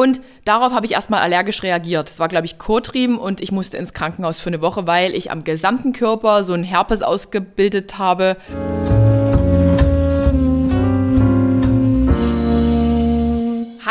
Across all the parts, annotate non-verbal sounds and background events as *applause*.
Und darauf habe ich erstmal allergisch reagiert. Das war, glaube ich, Kotrieben und ich musste ins Krankenhaus für eine Woche, weil ich am gesamten Körper so einen Herpes ausgebildet habe.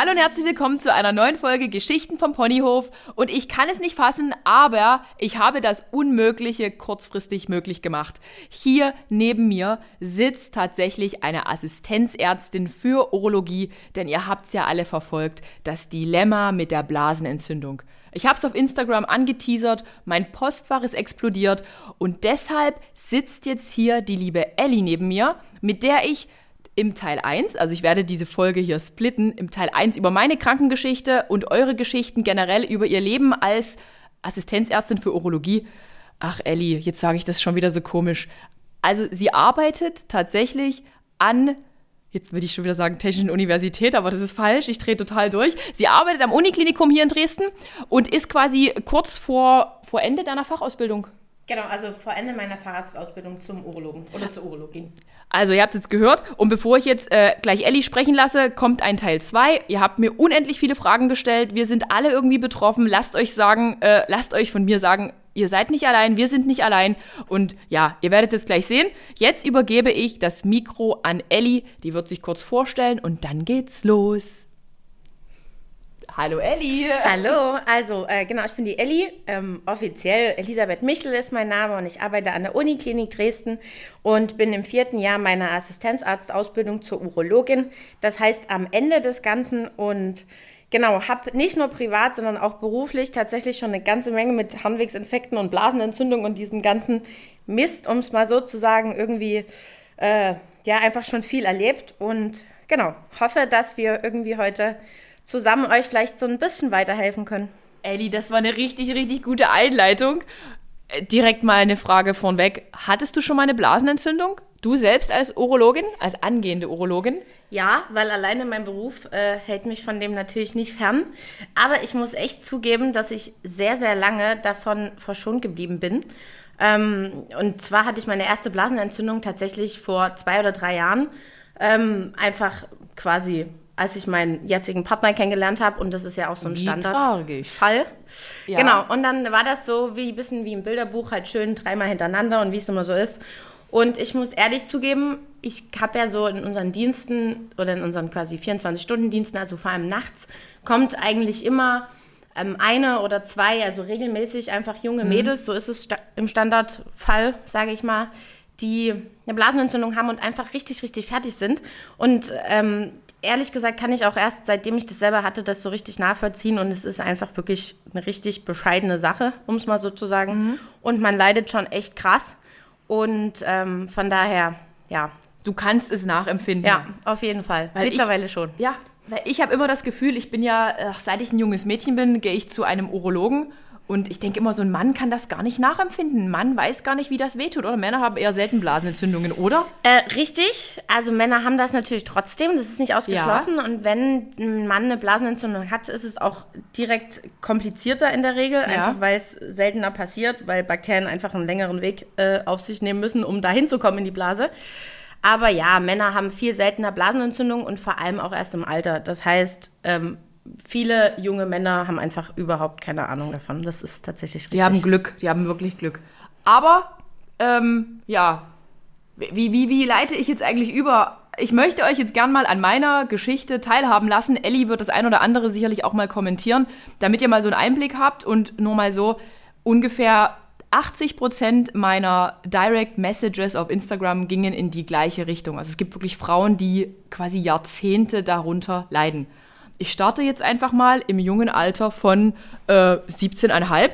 Hallo und herzlich willkommen zu einer neuen Folge Geschichten vom Ponyhof. Und ich kann es nicht fassen, aber ich habe das Unmögliche kurzfristig möglich gemacht. Hier neben mir sitzt tatsächlich eine Assistenzärztin für Urologie, denn ihr habt es ja alle verfolgt, das Dilemma mit der Blasenentzündung. Ich habe es auf Instagram angeteasert, mein Postfach ist explodiert und deshalb sitzt jetzt hier die liebe Ellie neben mir, mit der ich im Teil 1, also ich werde diese Folge hier splitten, im Teil 1 über meine Krankengeschichte und eure Geschichten generell über ihr Leben als Assistenzärztin für Urologie. Ach Ellie, jetzt sage ich das schon wieder so komisch. Also sie arbeitet tatsächlich an, jetzt würde ich schon wieder sagen Technischen Universität, aber das ist falsch, ich drehe total durch. Sie arbeitet am Uniklinikum hier in Dresden und ist quasi kurz vor, vor Ende deiner Fachausbildung. Genau, also vor Ende meiner Fahrradsausbildung zum Urologen oder zur Urologin. Also ihr habt es jetzt gehört und bevor ich jetzt äh, gleich Ellie sprechen lasse, kommt ein Teil 2. Ihr habt mir unendlich viele Fragen gestellt. Wir sind alle irgendwie betroffen. Lasst euch sagen, äh, lasst euch von mir sagen, ihr seid nicht allein, wir sind nicht allein. Und ja, ihr werdet es gleich sehen. Jetzt übergebe ich das Mikro an Ellie. Die wird sich kurz vorstellen und dann geht's los. Hallo Elli. Hallo, also äh, genau, ich bin die Elli. Ähm, offiziell Elisabeth Michel ist mein Name und ich arbeite an der Uniklinik Dresden und bin im vierten Jahr meiner Assistenzarztausbildung zur Urologin. Das heißt am Ende des Ganzen und genau, habe nicht nur privat, sondern auch beruflich tatsächlich schon eine ganze Menge mit Harnwegsinfekten und Blasenentzündung und diesem ganzen Mist, um es mal so zu sagen, irgendwie äh, ja einfach schon viel erlebt und genau, hoffe, dass wir irgendwie heute zusammen euch vielleicht so ein bisschen weiterhelfen können. Elli, das war eine richtig, richtig gute Einleitung. Äh, direkt mal eine Frage vorweg. Hattest du schon mal eine Blasenentzündung? Du selbst als Urologin, als angehende Urologin? Ja, weil alleine mein Beruf äh, hält mich von dem natürlich nicht fern. Aber ich muss echt zugeben, dass ich sehr, sehr lange davon verschont geblieben bin. Ähm, und zwar hatte ich meine erste Blasenentzündung tatsächlich vor zwei oder drei Jahren. Ähm, einfach quasi als ich meinen jetzigen Partner kennengelernt habe. Und das ist ja auch so ein Standardfall. Ja. Genau. Und dann war das so wie ein bisschen wie im Bilderbuch, halt schön dreimal hintereinander und wie es immer so ist. Und ich muss ehrlich zugeben, ich habe ja so in unseren Diensten oder in unseren quasi 24-Stunden-Diensten, also vor allem nachts, kommt eigentlich immer ähm, eine oder zwei, also regelmäßig einfach junge mhm. Mädels, so ist es sta im Standardfall, sage ich mal, die eine Blasenentzündung haben und einfach richtig, richtig fertig sind. Und ähm, ehrlich gesagt kann ich auch erst, seitdem ich das selber hatte, das so richtig nachvollziehen und es ist einfach wirklich eine richtig bescheidene Sache, um es mal so zu sagen. Mhm. Und man leidet schon echt krass und ähm, von daher, ja. Du kannst es nachempfinden. Ja, auf jeden Fall. Weil Mittlerweile ich, schon. Ja, weil ich habe immer das Gefühl, ich bin ja, seit ich ein junges Mädchen bin, gehe ich zu einem Urologen und ich denke immer, so ein Mann kann das gar nicht nachempfinden. Ein Mann weiß gar nicht, wie das wehtut. Oder Männer haben eher selten Blasenentzündungen, oder? Äh, richtig. Also Männer haben das natürlich trotzdem. Das ist nicht ausgeschlossen. Ja. Und wenn ein Mann eine Blasenentzündung hat, ist es auch direkt komplizierter in der Regel. Ja. Einfach weil es seltener passiert, weil Bakterien einfach einen längeren Weg äh, auf sich nehmen müssen, um dahin zu kommen in die Blase. Aber ja, Männer haben viel seltener Blasenentzündungen und vor allem auch erst im Alter. Das heißt, ähm, viele junge Männer haben einfach überhaupt keine Ahnung davon. Das ist tatsächlich richtig. Die haben Glück, die haben wirklich Glück. Aber, ähm, ja, wie, wie, wie leite ich jetzt eigentlich über? Ich möchte euch jetzt gern mal an meiner Geschichte teilhaben lassen. Ellie wird das ein oder andere sicherlich auch mal kommentieren, damit ihr mal so einen Einblick habt und nur mal so ungefähr 80 Prozent meiner Direct Messages auf Instagram gingen in die gleiche Richtung. Also es gibt wirklich Frauen, die quasi Jahrzehnte darunter leiden ich starte jetzt einfach mal im jungen Alter von äh, 17,5.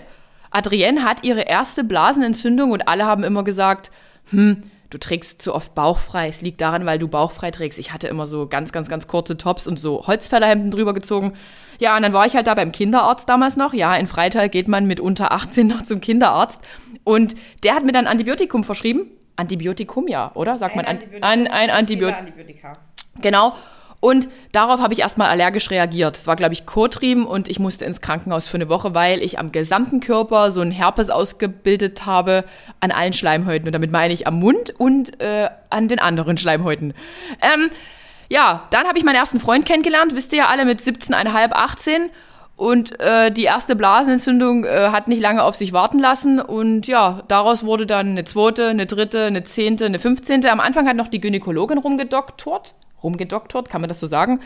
Adrienne hat ihre erste Blasenentzündung und alle haben immer gesagt, hm, du trägst zu oft bauchfrei. Es liegt daran, weil du bauchfrei trägst. Ich hatte immer so ganz, ganz, ganz kurze Tops und so Holzfällerhemden drüber gezogen. Ja, und dann war ich halt da beim Kinderarzt damals noch. Ja, in Freital geht man mit unter 18 noch zum Kinderarzt. Und der hat mir dann Antibiotikum verschrieben. Antibiotikum, ja, oder? Sagt ein man Antibiotikum, ein, ein Antibiotikum. Genau. Und darauf habe ich erstmal allergisch reagiert. Das war, glaube ich, Kotrieben und ich musste ins Krankenhaus für eine Woche, weil ich am gesamten Körper so einen Herpes ausgebildet habe an allen Schleimhäuten. Und damit meine ich am Mund und äh, an den anderen Schleimhäuten. Ähm, Ja, dann habe ich meinen ersten Freund kennengelernt, wisst ihr ja alle, mit 17,5, 18. Und äh, die erste Blasenentzündung äh, hat nicht lange auf sich warten lassen. Und ja, daraus wurde dann eine zweite, eine dritte, eine zehnte, eine fünfzehnte. Am Anfang hat noch die Gynäkologin rumgedoktort. Rumgedoktort, kann man das so sagen.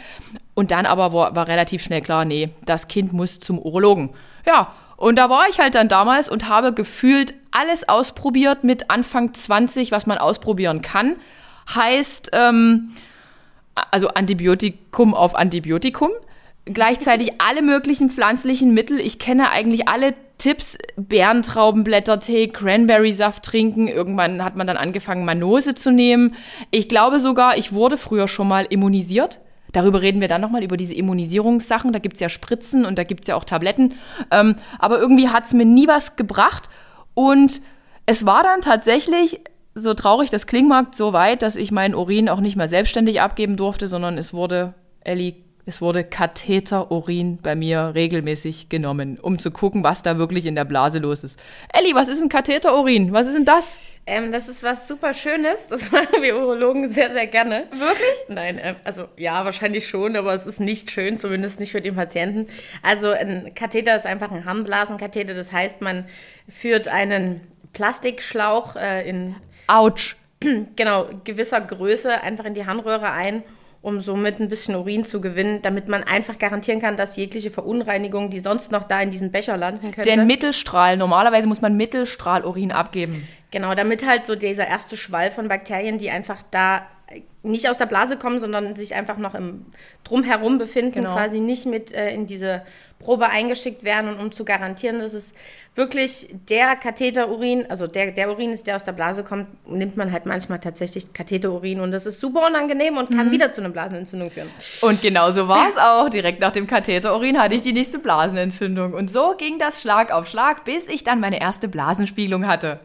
Und dann aber war, war relativ schnell klar, nee, das Kind muss zum Urologen. Ja, und da war ich halt dann damals und habe gefühlt alles ausprobiert mit Anfang 20, was man ausprobieren kann. Heißt, ähm, also Antibiotikum auf Antibiotikum. Gleichzeitig alle möglichen pflanzlichen Mittel. Ich kenne eigentlich alle Tipps. Bärentraubenblättertee, Cranberry-Saft trinken. Irgendwann hat man dann angefangen, Manose zu nehmen. Ich glaube sogar, ich wurde früher schon mal immunisiert. Darüber reden wir dann nochmal, über diese Immunisierungssachen. Da gibt es ja Spritzen und da gibt es ja auch Tabletten. Ähm, aber irgendwie hat es mir nie was gebracht. Und es war dann tatsächlich, so traurig das klingt mag, so weit, dass ich meinen Urin auch nicht mehr selbstständig abgeben durfte, sondern es wurde, Ellie, es wurde Katheterurin bei mir regelmäßig genommen, um zu gucken, was da wirklich in der Blase los ist. Ellie, was ist ein Katheterurin? Was ist denn das? Ähm, das ist was super Schönes. Das *laughs* machen wir Urologen sehr, sehr gerne. Wirklich? Nein, äh, also ja, wahrscheinlich schon, aber es ist nicht schön, zumindest nicht für den Patienten. Also ein Katheter ist einfach ein Harnblasenkatheter. Das heißt, man führt einen Plastikschlauch äh, in Autsch. *clears throat* genau gewisser Größe einfach in die Harnröhre ein um somit ein bisschen Urin zu gewinnen, damit man einfach garantieren kann, dass jegliche Verunreinigung, die sonst noch da in diesen Becher landen könnte. Den Mittelstrahl, normalerweise muss man Mittelstrahlurin abgeben. Genau, damit halt so dieser erste Schwall von Bakterien, die einfach da nicht aus der Blase kommen, sondern sich einfach noch im Drumherum befinden, genau. quasi nicht mit äh, in diese Probe eingeschickt werden und um zu garantieren, dass es wirklich der Katheterurin, also der, der Urin ist, der aus der Blase kommt, nimmt man halt manchmal tatsächlich Katheterurin und das ist super unangenehm und kann mhm. wieder zu einer Blasenentzündung führen. Und genau so war es auch. Direkt nach dem Katheterurin hatte ich die nächste Blasenentzündung und so ging das Schlag auf Schlag, bis ich dann meine erste Blasenspiegelung hatte.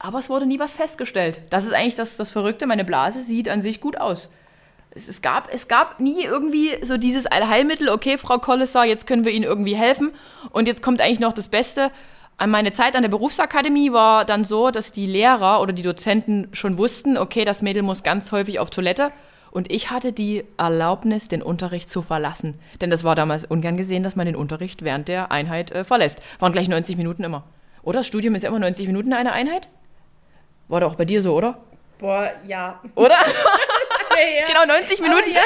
Aber es wurde nie was festgestellt. Das ist eigentlich das, das Verrückte. Meine Blase sieht an sich gut aus. Es, es, gab, es gab nie irgendwie so dieses Allheilmittel, okay, Frau Kollesar, jetzt können wir Ihnen irgendwie helfen. Und jetzt kommt eigentlich noch das Beste. An meine Zeit an der Berufsakademie war dann so, dass die Lehrer oder die Dozenten schon wussten, okay, das Mädel muss ganz häufig auf Toilette. Und ich hatte die Erlaubnis, den Unterricht zu verlassen. Denn das war damals ungern gesehen, dass man den Unterricht während der Einheit äh, verlässt. Waren gleich 90 Minuten immer. Oder? Das Studium ist ja immer 90 Minuten eine Einheit? War doch auch bei dir so, oder? Boah, ja. Oder? *laughs* ja. Genau, 90 Minuten. Oh, ja,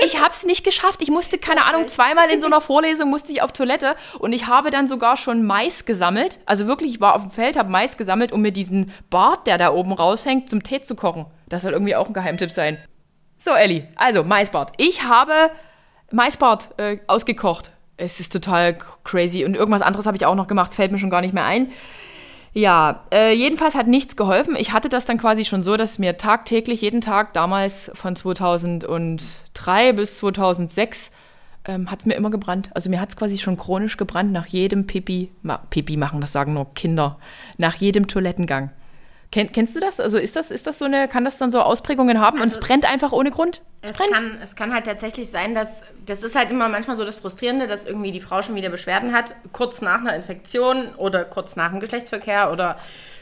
ich ich habe es nicht geschafft. Ich musste, keine Ahnung, zweimal in so einer Vorlesung musste ich auf Toilette und ich habe dann sogar schon Mais gesammelt. Also wirklich, ich war auf dem Feld, habe Mais gesammelt, um mir diesen Bart, der da oben raushängt, zum Tee zu kochen. Das soll irgendwie auch ein Geheimtipp sein. So, Elli, also Maisbart. Ich habe Maisbart äh, ausgekocht. Es ist total crazy und irgendwas anderes habe ich auch noch gemacht. Es fällt mir schon gar nicht mehr ein. Ja, äh, jedenfalls hat nichts geholfen. Ich hatte das dann quasi schon so, dass mir tagtäglich, jeden Tag damals von 2003 bis 2006 ähm, hat es mir immer gebrannt. Also mir hat es quasi schon chronisch gebrannt nach jedem Pipi, ma, Pipi machen, das sagen nur Kinder, nach jedem Toilettengang. Ken, kennst du das? Also ist das, ist das so eine, kann das dann so Ausprägungen haben also und es brennt einfach ohne Grund? Es, es kann, es kann halt tatsächlich sein, dass, das ist halt immer manchmal so das Frustrierende, dass irgendwie die Frau schon wieder Beschwerden hat, kurz nach einer Infektion oder kurz nach dem Geschlechtsverkehr oder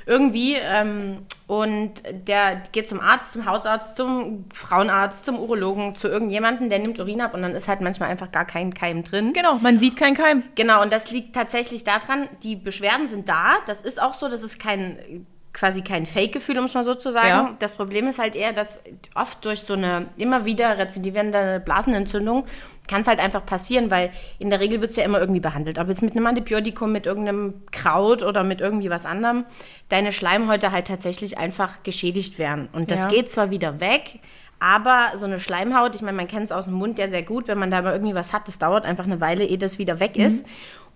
irgendwie. Ähm, und der geht zum Arzt, zum Hausarzt, zum Frauenarzt, zum Urologen, zu irgendjemandem, der nimmt Urin ab und dann ist halt manchmal einfach gar kein Keim drin. Genau, man sieht keinen Keim. Genau, und das liegt tatsächlich daran, die Beschwerden sind da. Das ist auch so, das ist kein quasi kein Fake-Gefühl, um es mal so zu sagen. Ja. Das Problem ist halt eher, dass oft durch so eine immer wieder rezidivierende Blasenentzündung kann es halt einfach passieren, weil in der Regel wird es ja immer irgendwie behandelt. Ob jetzt mit einem Antibiotikum, mit irgendeinem Kraut oder mit irgendwie was anderem, deine Schleimhäute halt tatsächlich einfach geschädigt werden. Und das ja. geht zwar wieder weg, aber so eine Schleimhaut, ich meine, man kennt es aus dem Mund ja sehr gut, wenn man da mal irgendwie was hat, das dauert einfach eine Weile, ehe das wieder weg mhm. ist.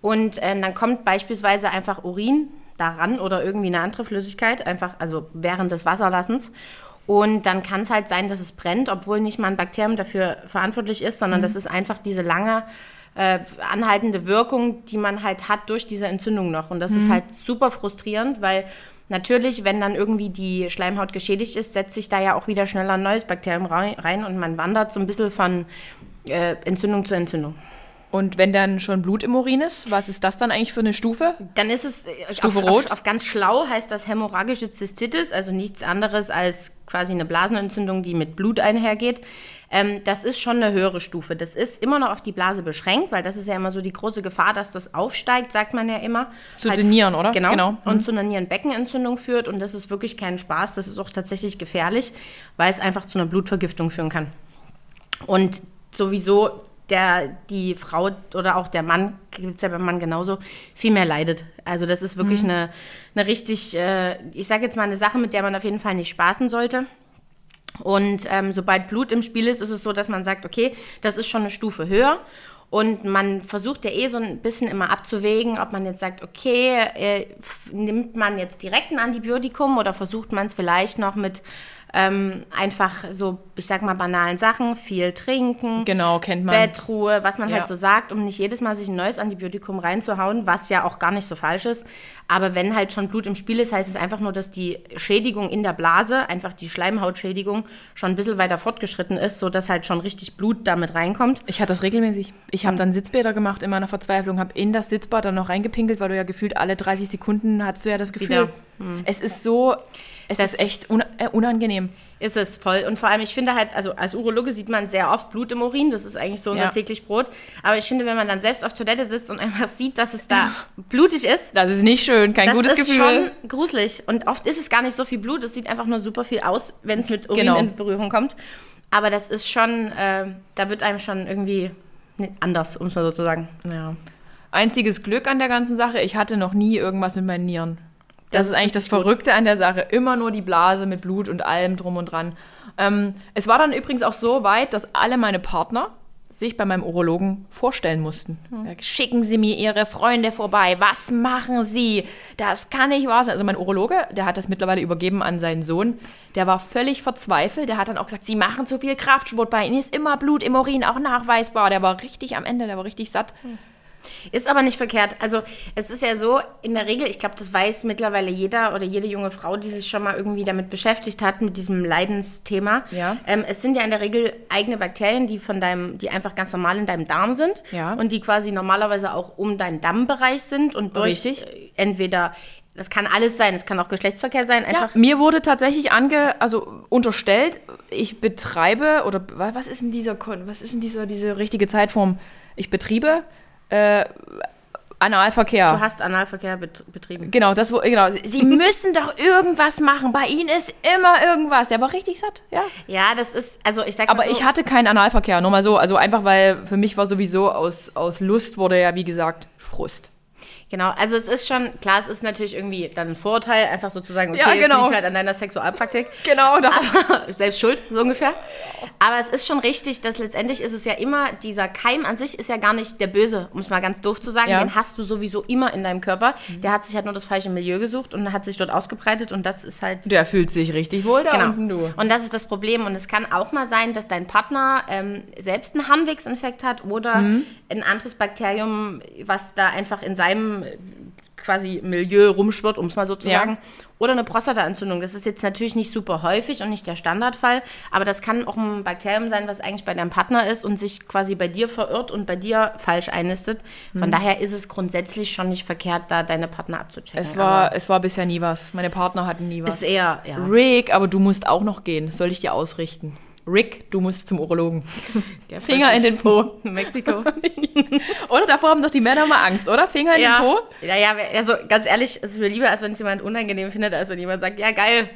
Und äh, dann kommt beispielsweise einfach Urin daran oder irgendwie eine andere Flüssigkeit, einfach also während des Wasserlassens. Und dann kann es halt sein, dass es brennt, obwohl nicht mal ein Bakterium dafür verantwortlich ist, sondern mhm. das ist einfach diese lange äh, anhaltende Wirkung, die man halt hat durch diese Entzündung noch. Und das mhm. ist halt super frustrierend, weil natürlich, wenn dann irgendwie die Schleimhaut geschädigt ist, setzt sich da ja auch wieder schneller ein neues Bakterium rein und man wandert so ein bisschen von äh, Entzündung zu Entzündung. Und wenn dann schon Blut im Urin ist, was ist das dann eigentlich für eine Stufe? Dann ist es äh, Stufe auf, rot. Auf, auf, ganz schlau heißt das hämorrhagische Zystitis, also nichts anderes als quasi eine Blasenentzündung, die mit Blut einhergeht. ähm, das ist schon eine höhere Stufe. Das ist immer noch auf die Blase beschränkt, weil das ist ja immer so die große Gefahr, dass das aufsteigt, sagt man ja immer. Zu den Nieren, oder? Genau. Genau. Und zu einer Nierenbeckenentzündung führt. Und das ist wirklich kein Spaß. Das ist auch tatsächlich gefährlich, weil es einfach zu einer Blutvergiftung führen kann. Und sowieso der, die Frau oder auch der Mann, gibt es ja beim Mann genauso, viel mehr leidet. Also das ist wirklich eine, eine richtig, äh, ich sage jetzt mal eine Sache, mit der man auf jeden Fall nicht spaßen sollte. Und ähm, sobald Blut im Spiel ist, ist es so, dass man sagt, okay, das ist schon eine Stufe höher. Und man versucht ja eh so ein bisschen immer abzuwägen, ob man jetzt sagt, okay, äh, nimmt man jetzt direkt ein Antibiotikum oder versucht man es vielleicht noch mit ähm, einfach so, ich sag mal, banalen Sachen, viel trinken, Genau, kennt man. Bettruhe, was man Ja. halt so sagt, um nicht jedes Mal sich ein neues Antibiotikum reinzuhauen, was ja auch gar nicht so falsch ist. Aber wenn halt schon Blut im Spiel ist, heißt es einfach nur, dass die Schädigung in der Blase, einfach die Schleimhautschädigung, schon ein bisschen weiter fortgeschritten ist, sodass halt schon richtig Blut damit reinkommt. Ich hatte das regelmäßig. Ich habe dann Sitzbäder gemacht in meiner Verzweiflung, habe in das Sitzbad dann noch reingepinkelt, weil du ja gefühlt alle 30 Sekunden hast du ja das Gefühl. Wieder. Es ist so, es Das ist echt ist- äh, unangenehm. Ist es voll. Und vor allem, ich finde halt, also als Urologe sieht man sehr oft Blut im Urin. Das ist eigentlich so unser Ja. täglich Brot. Aber ich finde, wenn man dann selbst auf Toilette sitzt und einfach sieht, dass es da *laughs* blutig ist, Das ist nicht schön, kein das gutes ist Gefühl. schon gruselig. Und oft ist es gar nicht so viel Blut. Es sieht einfach nur super viel aus, wenn es mit Urin Genau. in Berührung kommt. Aber das ist schon, äh, da wird einem schon irgendwie anders, um es mal so zu sagen. Ja. Einziges Glück an der ganzen Sache, ich hatte noch nie irgendwas mit meinen Nieren. Das, Das ist ist eigentlich das gut. Verrückte an der Sache. Immer nur die Blase mit Blut und allem drum und dran. Ähm, es war dann übrigens auch so weit, dass alle meine Partner sich bei meinem Urologen vorstellen mussten. Hm. Ja, Schicken Sie mir Ihre Freunde vorbei. Was machen Sie? Das kann nicht wahr sein. Also mein Urologe, der hat das mittlerweile übergeben an seinen Sohn. Der war völlig verzweifelt. Der hat dann auch gesagt, Sie machen zu viel Kraftsport. Bei Ihnen ist immer Blut im Urin auch nachweisbar. Der war richtig am Ende, der war richtig satt. Ist aber nicht verkehrt. Also es ist ja so, in der Regel, ich glaube, das weiß mittlerweile jeder oder jede junge Frau, die sich schon mal irgendwie damit beschäftigt hat, mit diesem Leidensthema. Ja. Ähm, es sind ja in der Regel eigene Bakterien, die von deinem, die einfach ganz normal in deinem Darm sind Ja. und die quasi normalerweise auch um deinen Dammbereich sind und durch Richtig. äh, entweder, das kann alles sein, es kann auch Geschlechtsverkehr sein, Ja, einfach mir wurde tatsächlich ange, also unterstellt, ich betreibe oder wa- was ist denn dieser, was ist denn dieser, diese richtige Zeitform? Ich betriebe äh, Analverkehr. du hast Analverkehr bet betrieben. Genau, das wo, genau. Sie- *laughs* müssen doch irgendwas machen. Bei Ihnen ist immer irgendwas. Der war richtig satt, ja. Ja, das ist, also ich sag Aber mal so, ich hatte keinen Analverkehr, nur mal so. Also einfach, weil für mich war sowieso aus, aus Lust wurde ja, wie gesagt, Frust. Genau, also es ist schon, klar, es ist natürlich irgendwie dann ein Vorurteil, einfach sozusagen, okay, Ja, genau. es liegt halt an deiner Sexualpraktik. *laughs* Genau, da. Aber, selbst schuld, so ungefähr. Aber es ist schon richtig, dass letztendlich ist es ja immer, dieser Keim an sich ist ja gar nicht der Böse, um es mal ganz doof zu sagen. Ja. Den hast du sowieso immer in deinem Körper. Der hat sich halt nur das falsche Milieu gesucht und hat sich dort ausgebreitet und das ist halt Der fühlt sich richtig wohl da Genau. unten, du. Und das ist das Problem. Und es kann auch mal sein, dass dein Partner ähm, selbst einen Harnwegsinfekt hat oder Mhm. ein anderes Bakterium, was da einfach in seinem quasi Milieu rumschwirrt, um es mal so zu Ja. sagen. Oder eine Prostataentzündung. Das ist jetzt natürlich nicht super häufig und nicht der Standardfall, aber das kann auch ein Bakterium sein, was eigentlich bei deinem Partner ist und sich quasi bei dir verirrt und bei dir falsch einnistet. Mhm. Von daher ist es grundsätzlich schon nicht verkehrt, da deine Partner abzuchecken. Es war, es war bisher nie was. Meine Partner hatten nie was. ist eher, ja. Rick, aber du musst auch noch gehen. Das soll ich dir ausrichten. Rick, du musst zum Urologen. *laughs* Der Finger in den Po. *laughs* Mexiko. *laughs* Oder davor haben doch die Männer mal Angst, oder? Finger in Ja, den Po? ja, ja, also ganz ehrlich, es ist mir lieber, als wenn es jemand unangenehm findet, als wenn jemand sagt, ja geil,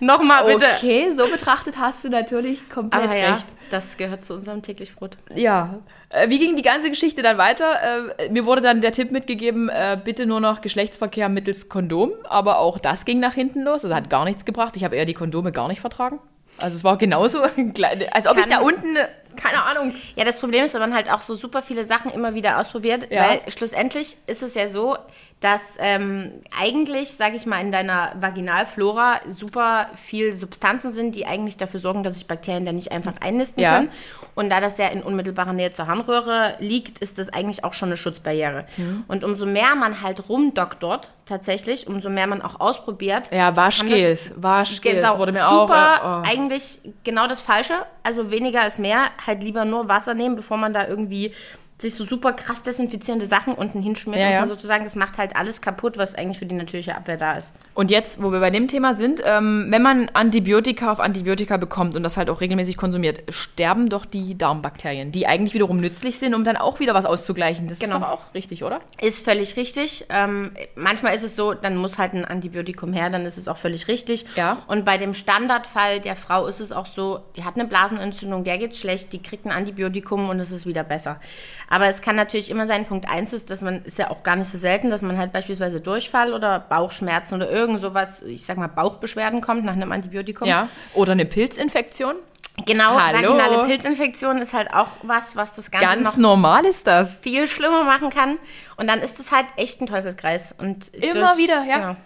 nochmal bitte. Okay, so betrachtet hast du natürlich komplett Aber ja, recht. das gehört zu unserem täglich Brot. Ja. Äh, wie ging die ganze Geschichte dann weiter? Äh, mir wurde dann der Tipp mitgegeben, äh, bitte nur noch Geschlechtsverkehr mittels Kondom. Aber auch das ging nach hinten los. Also hat gar nichts gebracht. Ich habe eher die Kondome gar nicht vertragen. Also es war genauso, *laughs* als ob ich Kann- da unten, äh, keine Ahnung. Ja, das Problem ist, wenn man halt auch so super viele Sachen immer wieder ausprobiert, Ja. weil schlussendlich ist es ja so, dass ähm, eigentlich, sage ich mal, in deiner Vaginalflora super viel Substanzen sind, die eigentlich dafür sorgen, dass sich Bakterien da nicht einfach einnisten Ja. können. Und da das ja in unmittelbarer Nähe zur Harnröhre liegt, ist das eigentlich auch schon eine Schutzbarriere. Mhm. Und umso mehr man halt rumdoktort, tatsächlich, umso mehr man auch ausprobiert. Ja, Waschgels. Waschgels wurde mir super, auch. äh, oh. eigentlich genau das Falsche. Also weniger ist mehr. Halt lieber nur Wasser nehmen, bevor man da irgendwie sich so super krass desinfizierende Sachen unten hinschmiert, Ja, muss ja. sozusagen, das macht halt alles kaputt, was eigentlich für die natürliche Abwehr da ist. Und jetzt, wo wir bei dem Thema sind, ähm, wenn man Antibiotika auf Antibiotika bekommt und das halt auch regelmäßig konsumiert, sterben doch die Darmbakterien, die eigentlich wiederum nützlich sind, um dann auch wieder was auszugleichen. Das Genau. ist doch auch richtig, oder? Ist völlig richtig. Ähm, manchmal ist es so, dann muss halt ein Antibiotikum her, dann ist es auch völlig richtig. Ja. Und bei dem Standardfall der Frau ist es auch so, die hat eine Blasenentzündung, der geht's schlecht, die kriegt ein Antibiotikum und es ist wieder besser. Aber es kann natürlich immer sein, Punkt eins ist, dass man, ist ja auch gar nicht so selten, dass man halt beispielsweise Durchfall oder Bauchschmerzen oder irgend sowas, ich sag mal Bauchbeschwerden kommt nach einem Antibiotikum. Ja. Oder eine Pilzinfektion. Genau, Hallo. vaginale Pilzinfektion ist halt auch was, was das Ganze Ganz normal ist das. viel schlimmer machen kann. Und dann ist es halt echt ein Teufelskreis. Und Immer wieder, ja. Genau.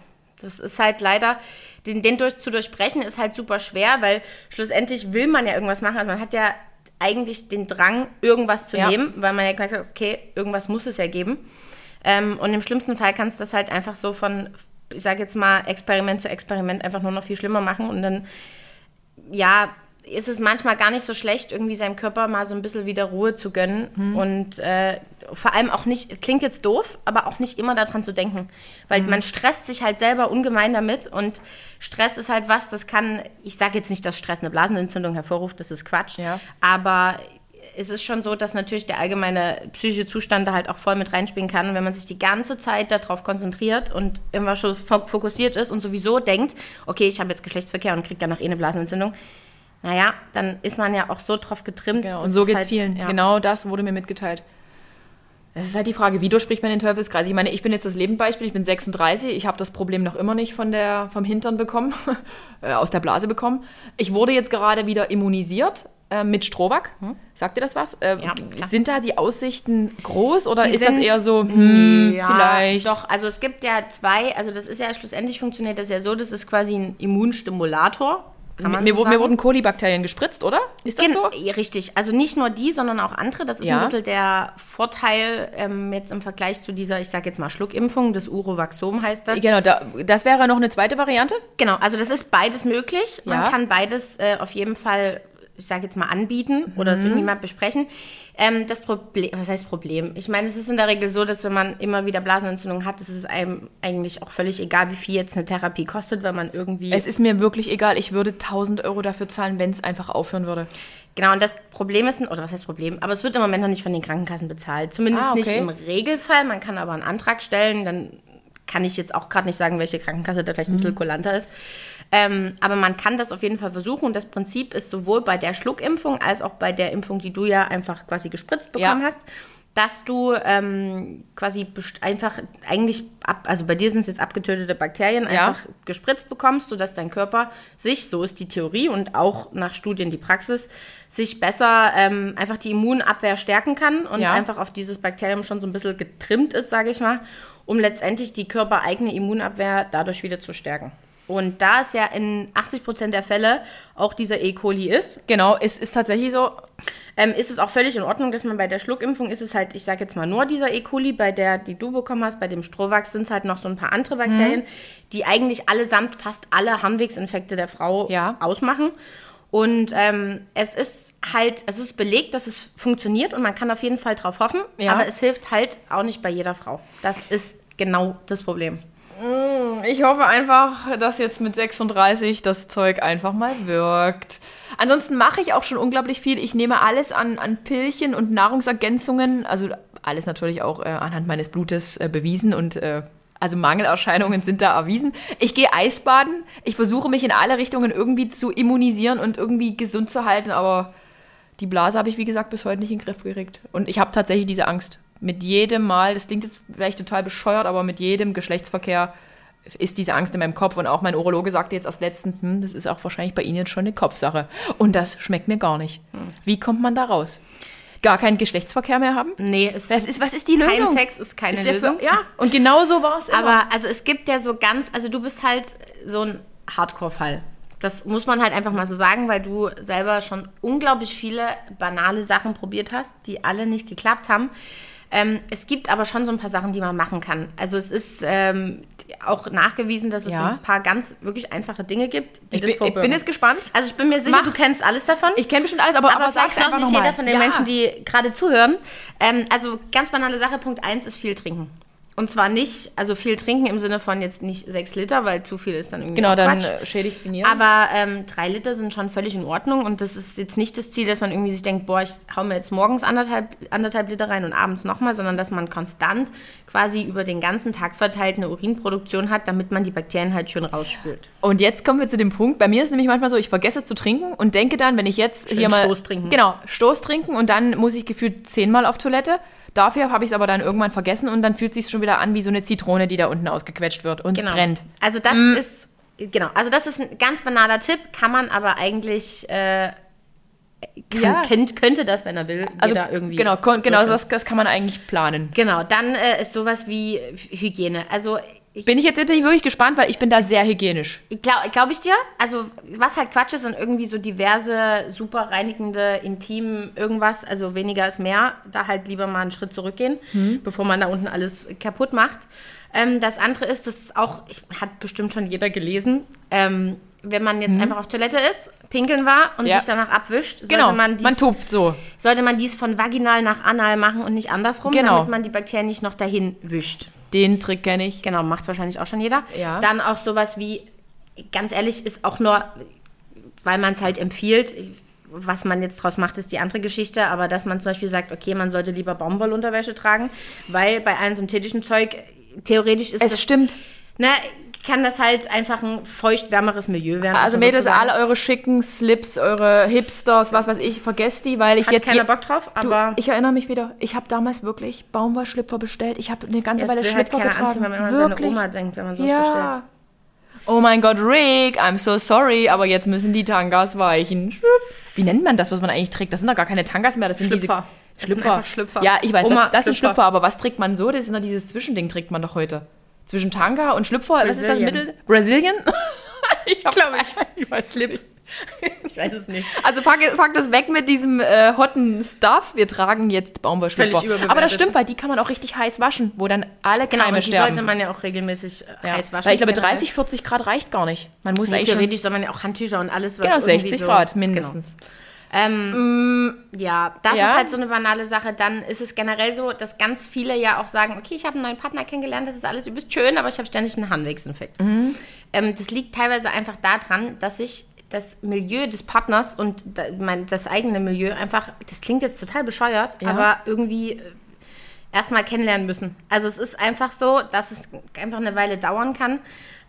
Das ist halt leider, den, den durch, zu durchbrechen ist halt super schwer, weil schlussendlich will man ja irgendwas machen. Also man hat ja eigentlich den Drang, irgendwas zu Ja. nehmen, weil man ja gesagt hat, okay, irgendwas muss es ja geben. Ähm, und im schlimmsten Fall kannst du das halt einfach so von, ich sage jetzt mal, Experiment zu Experiment einfach nur noch viel schlimmer machen. Und dann, ja, ist es manchmal gar nicht so schlecht, irgendwie seinem Körper mal so ein bisschen wieder Ruhe zu gönnen. Mhm. Und äh, vor allem auch nicht, klingt jetzt doof, aber auch nicht immer daran zu denken. Mhm. Weil man stresst sich halt selber ungemein damit. Und Stress ist halt was, das kann, ich sage jetzt nicht, dass Stress eine Blasenentzündung hervorruft, das ist Quatsch. Ja. Aber es ist schon so, dass natürlich der allgemeine psychische Zustand da halt auch voll mit reinspielen kann. Und wenn man sich die ganze Zeit darauf konzentriert und immer schon fo- fokussiert ist und sowieso denkt, okay, ich habe jetzt Geschlechtsverkehr und kriege danach eh eine Blasenentzündung, naja, dann ist man ja auch so drauf getrimmt. Genau, das und so geht's halt- vielen. Ja. Genau das wurde mir mitgeteilt. Es ist halt die Frage, wie durchbricht man den Teufelskreis? Ich meine, ich bin jetzt das Lebendbeispiel, ich bin 36, ich habe das Problem noch immer nicht von der, vom Hintern bekommen, *laughs* äh, aus der Blase bekommen. Ich wurde jetzt gerade wieder immunisiert äh, mit Strohback. Sagt ihr das was? Äh, Ja, sind da die Aussichten groß oder Die ist das sind- eher so, hm, Ja, vielleicht? Doch, also es gibt ja zwei, also das ist ja schlussendlich funktioniert das ja so, das ist quasi ein Immunstimulator. Kann man Mir, so wurden- mir wurden Kolibakterien gespritzt, oder? Ist das Gen- so? Richtig, also nicht nur die, sondern auch andere. Das ist Ja. ein bisschen der Vorteil ähm, jetzt im Vergleich zu dieser, ich sage jetzt mal Schluckimpfung, das Urovaxom heißt das. Genau, da, das wäre noch eine zweite Variante. Genau, also das ist beides möglich. Man Ja. kann beides äh, auf jeden Fall, ich sage jetzt mal, anbieten oder Mhm. es irgendwie mal besprechen. Ähm, das Problem, was heißt Problem? Ich meine, es ist in der Regel so, dass wenn man immer wieder Blasenentzündung hat, ist es einem eigentlich auch völlig egal, wie viel jetzt eine Therapie kostet, wenn man irgendwie... Es ist mir wirklich egal. Ich würde 1000 Euro dafür zahlen, wenn es einfach aufhören würde. Genau, und das Problem ist, oder was heißt Problem, aber es wird im Moment noch nicht von den Krankenkassen bezahlt. Zumindest Ah, okay. nicht im Regelfall. Man kann aber einen Antrag stellen, dann kann ich jetzt auch gerade nicht sagen, welche Krankenkasse da vielleicht ein Mhm. bisschen kulanter ist. Ähm, aber man kann das auf jeden Fall versuchen und das Prinzip ist sowohl bei der Schluckimpfung als auch bei der Impfung, die du ja einfach quasi gespritzt bekommen Ja. hast, dass du ähm, quasi einfach eigentlich, ab, also bei dir sind es jetzt abgetötete Bakterien, Ja. einfach gespritzt bekommst, sodass dein Körper sich, so ist die Theorie und auch nach Studien die Praxis, sich besser ähm, einfach die Immunabwehr stärken kann und Ja. einfach auf dieses Bakterium schon so ein bisschen getrimmt ist, sage ich mal, um letztendlich die körpereigene Immunabwehr dadurch wieder zu stärken. Und da es ja in 80 Prozent der Fälle auch dieser E. coli ist, Genau, es ist tatsächlich so. ähm, ist es auch völlig in Ordnung, dass man bei der Schluckimpfung ist es halt, ich sage jetzt mal nur dieser E. coli, bei der, die du bekommen hast, bei dem Strohwachs sind es halt noch so ein paar andere Bakterien, die eigentlich allesamt fast alle Harnwegsinfekte der Frau Ja. ausmachen. Und ähm, es ist halt, es ist belegt, dass es funktioniert und man kann auf jeden Fall drauf hoffen, Ja. aber es hilft halt auch nicht bei jeder Frau. Das ist genau das Problem. Ich hoffe einfach, dass jetzt mit 36 das Zeug einfach mal wirkt. Ansonsten mache ich auch schon unglaublich viel. Ich nehme alles an, an Pillchen und Nahrungsergänzungen, also alles natürlich auch äh, anhand meines Blutes äh, bewiesen und äh, also Mangelerscheinungen sind da erwiesen. Ich gehe Eisbaden. Ich versuche mich in alle Richtungen irgendwie zu immunisieren und irgendwie gesund zu halten, aber die Blase habe ich, wie gesagt, bis heute nicht in den Griff gekriegt. Und ich habe tatsächlich diese Angst. Mit jedem Mal, das klingt jetzt vielleicht total bescheuert, aber mit jedem Geschlechtsverkehr ist diese Angst in meinem Kopf. Und auch mein Urologe sagte jetzt erst letztens, hm, das ist auch wahrscheinlich bei Ihnen jetzt schon eine Kopfsache. Und das schmeckt mir gar nicht. Wie kommt man da raus? Gar keinen Geschlechtsverkehr mehr haben? Nee, es Was ist, was ist die Lösung? kein Sex ist keine Ist Lösung. für, ja, und genau so war es immer. Aber also es gibt ja so ganz, also du bist halt so ein Hardcore-Fall. Das muss man halt einfach mal so sagen, weil du selber schon unglaublich viele banale Sachen probiert hast, die alle nicht geklappt haben. Ähm, es gibt aber schon so ein paar Sachen, die man machen kann. Also es ist ähm, auch nachgewiesen, dass es Ja. so ein paar ganz wirklich einfache Dinge gibt, die Ich das bin, ich bin jetzt gespannt. Also ich bin mir sicher, Mach. du kennst alles davon. Ich kenne bestimmt alles, aber, aber, aber, sag's einfach nicht jeder von den Menschen, die gerade zuhören. Ähm, also ganz banale Sache, Punkt 1 ist viel trinken. Und zwar nicht, also viel trinken im Sinne von jetzt nicht 6 Liter, weil zu viel ist dann irgendwie Genau, dann Quatsch. äh, schädigt sie Nieren. Aber ähm, drei Liter sind schon völlig in Ordnung und das ist jetzt nicht das Ziel, dass man irgendwie sich denkt, boah, ich hau mir jetzt morgens anderthalb, anderthalb Liter rein und abends nochmal, sondern dass man konstant quasi über den ganzen Tag verteilt eine Urinproduktion hat, damit man die Bakterien halt schön rausspült. Und jetzt kommen wir zu dem Punkt. Bei mir ist es nämlich manchmal so, ich vergesse zu trinken und denke dann, wenn ich jetzt hier mal. Stoß trinken. Genau, Stoß trinken und dann muss ich gefühlt zehnmal auf Toilette. Dafür habe ich es aber dann irgendwann vergessen und dann fühlt es sich schon wieder an wie so eine Zitrone, die da unten ausgequetscht wird und es brennt. Also das Mhm. ist, genau, also das ist ein ganz banaler Tipp, kann man aber eigentlich, äh, kann, Ja. kennt, könnte das, wenn er will, Also irgendwie. genau, genau das, das kann man eigentlich planen. Genau, dann äh, ist sowas wie Hygiene. Also ich Bin ich jetzt bin ich wirklich gespannt, weil ich bin da sehr hygienisch. Glaube glaub ich dir. Also, was halt Quatsch ist, sind irgendwie so diverse super reinigende, intim irgendwas. Also, weniger ist mehr. Da halt lieber mal einen Schritt zurückgehen, bevor man da unten alles kaputt macht. Ähm, das andere ist, das ist auch, ich, hat bestimmt schon jeder gelesen, ähm, wenn man jetzt einfach auf Toilette ist, pinkeln war und Ja. sich danach abwischt, sollte Genau, man man, dies, tupft so. sollte man dies von vaginal nach anal machen und nicht andersrum, Genau. damit man die Bakterien nicht noch dahin wischt. Den Trick kenne ich. Genau, macht wahrscheinlich auch schon jeder. Ja. Dann auch sowas wie, ganz ehrlich, ist auch nur, weil man es halt empfiehlt. Was man jetzt draus macht, ist die andere Geschichte. Aber dass man zum Beispiel sagt, okay, man sollte lieber Baumwollunterwäsche tragen, weil bei allen synthetischen Zeug theoretisch ist Es das, stimmt. ne, kann das halt einfach ein feucht-wärmeres Milieu werden. Also Mädels, sozusagen. alle eure schicken Slips, eure Hipsters, was weiß ich, vergesst die, weil ich Hat jetzt... keiner Bock drauf, Du, aber ich erinnere mich wieder, ich habe damals wirklich Baumwollschlüpfer bestellt. Ich habe eine ganze das Weile halt Schlüpfer keiner getragen. anziehen, wenn man immer an wirklich. seine Oma denkt, wenn man sowas ja. bestellt. Oh mein Gott, Rick, I'm so sorry, aber jetzt müssen die Tangas weichen. Wie nennt man das, was man eigentlich trägt? Das sind doch gar keine Tangas mehr, das sind Schlüpfer. diese Das sind Schlüpfer. Ja, ich weiß, Oma, das, das sind Schlüpfer. Schlüpfer, aber was trägt man so? Das ist noch dieses Zwischending trägt man doch heute. Zwischen Tanga und Schlüpfer, was ist das Brazilian. Mittel? Brazilian? *laughs* ich Glaube ich. ich weiß Slip. Ich weiß es nicht. Also pack, pack das weg mit diesem äh, hotten Stuff. Wir tragen jetzt Baumwollschlüpfer. Aber das stimmt, weil die kann man auch richtig heiß waschen, wo dann alle Genau, Keime die sterben. sollte man ja auch regelmäßig äh, ja. heiß waschen. Weil ich glaube, generell. 30, 40 Grad reicht gar nicht. Man muss Nee, eigentlich theoretisch soll man ja auch Handtücher und alles, was genau irgendwie 60 so, Grad mindestens. Genau. Ähm, ja, das Ja. ist halt so eine banale Sache. Dann ist es generell so, dass ganz viele ja auch sagen, okay, ich habe einen neuen Partner kennengelernt, das ist alles übelst schön, aber ich habe ständig einen Harnwegsinfekt. Mhm. Ähm, das liegt teilweise einfach daran, dass ich das Milieu des Partners und das eigene Milieu einfach, das klingt jetzt total bescheuert, Ja. aber irgendwie äh, erstmal kennenlernen müssen. Also es ist einfach so, dass es einfach eine Weile dauern kann,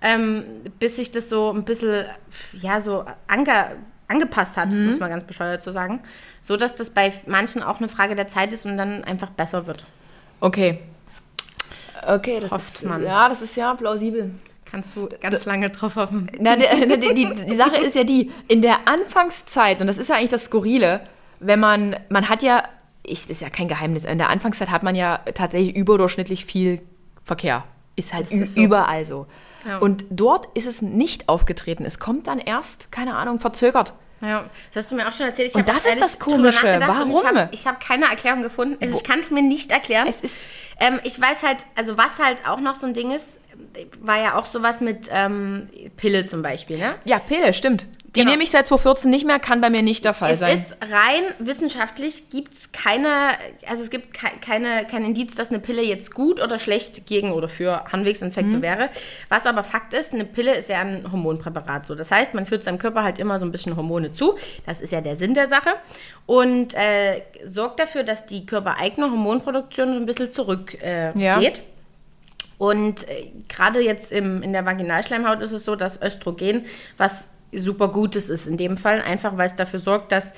ähm, bis sich das so ein bisschen, ja, so ange, angepasst hat, Mhm. muss man ganz bescheuert zu sagen. So, dass das bei manchen auch eine Frage der Zeit ist und dann einfach besser wird. Okay. Okay, das Hofft ist, man. ja, das ist ja plausibel. Kannst du ganz lange drauf hoffen. Na, die, die, die, die Sache ist ja die, in der Anfangszeit, und das ist ja eigentlich das Skurrile, wenn man, man hat ja, ich, das ist ja kein Geheimnis, in der Anfangszeit hat man ja tatsächlich überdurchschnittlich viel Verkehr. Ist halt Das ist so. überall so. Ja. Und dort ist es nicht aufgetreten. Es kommt dann erst, keine Ahnung, verzögert. Ja, das hast du mir auch schon erzählt. Ich Und das ist das Komische. und Ich Warum? habe hab keine Erklärung gefunden. Also ich kann es mir nicht erklären. Es ist- ähm, ich weiß halt, also was halt auch noch so ein Ding ist, war ja auch sowas mit ähm, Pille zum Beispiel, ne? Ja, Pille, stimmt. Die Genau. nehme ich seit 2014 nicht mehr, kann bei mir nicht der Fall Es sein. ist rein wissenschaftlich, gibt es keine, also es gibt ke keine, kein Indiz, dass eine Pille jetzt gut oder schlecht gegen oder für Harnwegsinfekte Mhm. wäre. Was aber Fakt ist, eine Pille ist ja ein Hormonpräparat. So. Das heißt, man führt seinem Körper halt immer so ein bisschen Hormone zu. Das ist ja der Sinn der Sache. Und äh, sorgt dafür, dass die körpereigene Hormonproduktion so ein bisschen zurückgeht. Äh, Ja. geht. Und äh, gerade jetzt im, in der Vaginalschleimhaut ist es so, dass Östrogen was super Gutes ist in dem Fall, einfach weil es dafür sorgt, dass,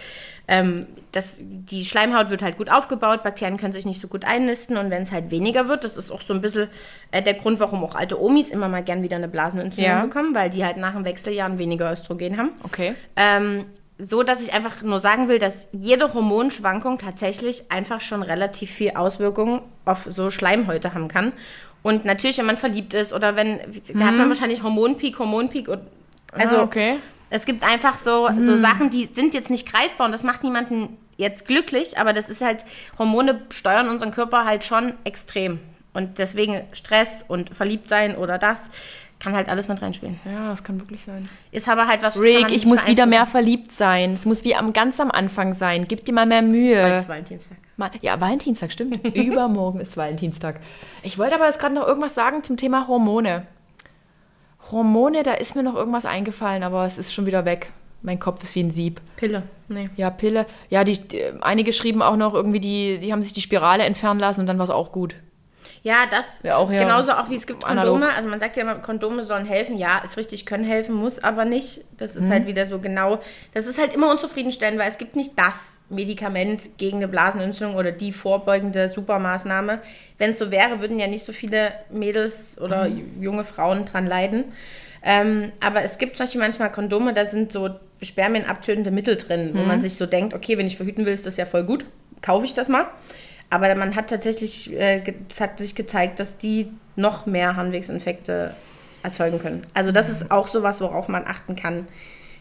ähm, dass die Schleimhaut wird halt gut aufgebaut, Bakterien können sich nicht so gut einnisten und wenn es halt weniger wird, das ist auch so ein bisschen äh, der Grund, warum auch alte Omis immer mal gern wieder eine Blasenentzündung Ja. bekommen, weil die halt nach den Wechseljahren weniger Östrogen haben. Okay. Ähm, so, dass ich einfach nur sagen will, dass jede Hormonschwankung tatsächlich einfach schon relativ viel Auswirkungen auf so Schleimhäute haben kann. Und natürlich, wenn man verliebt ist oder wenn, da hat man wahrscheinlich Hormonpeak, Hormonpeak und also Mhm. Ah, okay. es gibt einfach so, so Sachen, die sind jetzt nicht greifbar und das macht niemanden jetzt glücklich, aber das ist halt, Hormone steuern unseren Körper halt schon extrem. Und deswegen Stress und verliebt sein oder das kann halt alles mit reinspielen. Ja, das kann wirklich sein. Ist aber halt was, Rick, ich muss wieder mehr verliebt sein. Es muss wie am ganz am Anfang sein. Gib dir mal mehr Mühe. Heute ist Valentinstag. Mal- Ja, Valentinstag, stimmt. *laughs* Übermorgen ist Valentinstag. Ich wollte aber jetzt gerade noch irgendwas sagen zum Thema Hormone. Hormone, da ist mir noch irgendwas eingefallen, aber es ist schon wieder weg. Mein Kopf ist wie ein Sieb. Pille. Nee. Ja, Pille. Ja, die, die, einige schrieben auch noch irgendwie, die, die haben sich die Spirale entfernen lassen und dann war es auch gut. Ja, das Ja, auch ja genauso auch wie es gibt analog. Kondome. Also man sagt ja immer, Kondome sollen helfen. Ja, ist richtig, können helfen, muss aber nicht. Das Mhm. ist halt wieder so genau. Das ist halt immer unzufriedenstellend, weil es gibt nicht das Medikament gegen eine Blasenentzündung oder die vorbeugende Supermaßnahme. Wenn es so wäre, würden ja nicht so viele Mädels oder Mhm. junge Frauen dran leiden. Ähm, aber es gibt zum Beispiel manchmal Kondome, da sind so spermienabtötende Mittel drin, wo Mhm. man sich so denkt, okay, wenn ich verhüten will, ist das ja voll gut, kaufe ich das mal. Aber man hat tatsächlich, äh, es hat sich gezeigt, dass die noch mehr Harnwegsinfekte erzeugen können. Also das ist auch sowas, worauf man achten kann.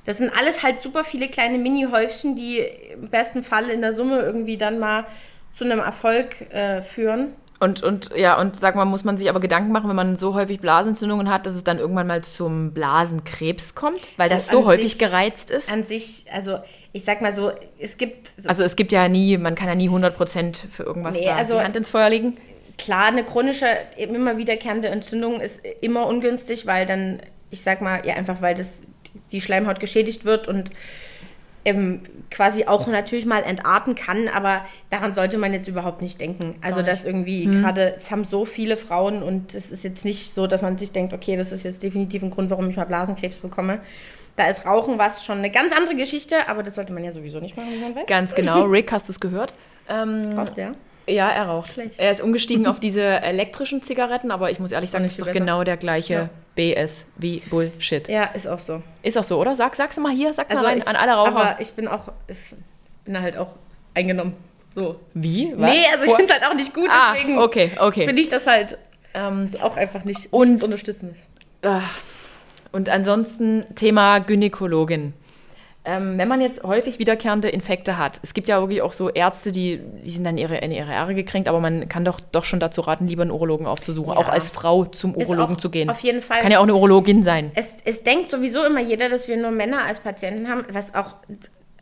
Das sind alles halt super viele kleine Mini-Häufchen, die im besten Fall in der Summe irgendwie dann mal zu einem Erfolg äh, führen. Und, und ja, und sag mal, muss man sich aber Gedanken machen, wenn man so häufig Blasenentzündungen hat, dass es dann irgendwann mal zum Blasenkrebs kommt, weil das So so häufig sich- gereizt ist. An sich, also ich sag mal so, es gibt so Also es gibt ja nie, man kann ja nie 100% für irgendwas Nee, da also- die Hand ins Feuer legen. Klar, eine chronische, immer wiederkehrende Entzündung ist immer ungünstig, weil dann, ich sag mal, ja, einfach weil das, die Schleimhaut geschädigt wird und ähm, quasi auch natürlich mal entarten kann, aber daran sollte man jetzt überhaupt nicht denken. Also, dass irgendwie gerade, es haben so viele Frauen und es ist jetzt nicht so, dass man sich denkt, okay, das ist jetzt definitiv ein Grund, warum ich mal Blasenkrebs bekomme. Da ist Rauchen was schon eine ganz andere Geschichte, aber das sollte man ja sowieso nicht machen, wie man weiß. Ganz genau. *laughs* Rick, hast du es gehört? Ähm, Raucht der? ja, er raucht. Schlecht. Er ist umgestiegen auf diese elektrischen Zigaretten, aber ich muss ehrlich sagen, das ist doch besser. genau der gleiche Ja. BS wie Bullshit. Ja, ist auch so. Ist auch so, oder? Sag, sag's mal hier, sag mal rein ich- an alle Raucher. Aber ich bin auch, ich bin da halt auch eingenommen. So. wie? Nee, also ich finde es halt auch nicht gut, Ah, deswegen okay, okay. finde ich das halt Ähm, ist auch einfach nicht Und- nichts unterstützen. Ah, Und ansonsten Thema Gynäkologin. Ähm, wenn man jetzt häufig wiederkehrende Infekte hat, es gibt ja wirklich auch so Ärzte, die, die sind dann ihre, in ihre Ehre gekränkt, aber man kann doch, doch schon dazu raten, lieber einen Urologen aufzusuchen, Ja. auch als Frau zum Urologen zu gehen. auf jeden Fall- Kann ja auch eine Urologin sein. Es, es denkt sowieso immer jeder, dass wir nur Männer als Patienten haben, was auch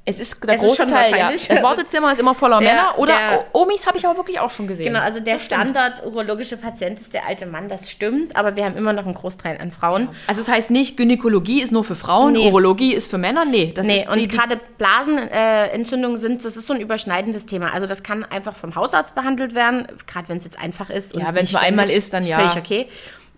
Es ist der Es ist große schon Teil, ja. Das Wartezimmer ist immer voller *laughs* Der- Männer oder der- Omis habe ich aber wirklich auch schon gesehen. genau, also der Standard-urologische Patient ist der alte Mann, das stimmt, aber wir haben immer noch einen Großteil an Frauen. Also das heißt nicht, Gynäkologie ist nur für Frauen, Nee. Urologie ist für Männer. Nee, das Nee, ist und gerade Blasenentzündungen sind, das ist so ein überschneidendes Thema. Also das kann einfach vom Hausarzt behandelt werden, gerade wenn es jetzt einfach ist. Ja, und wenn's nicht nur einmal ist, dann ja. Völlig okay.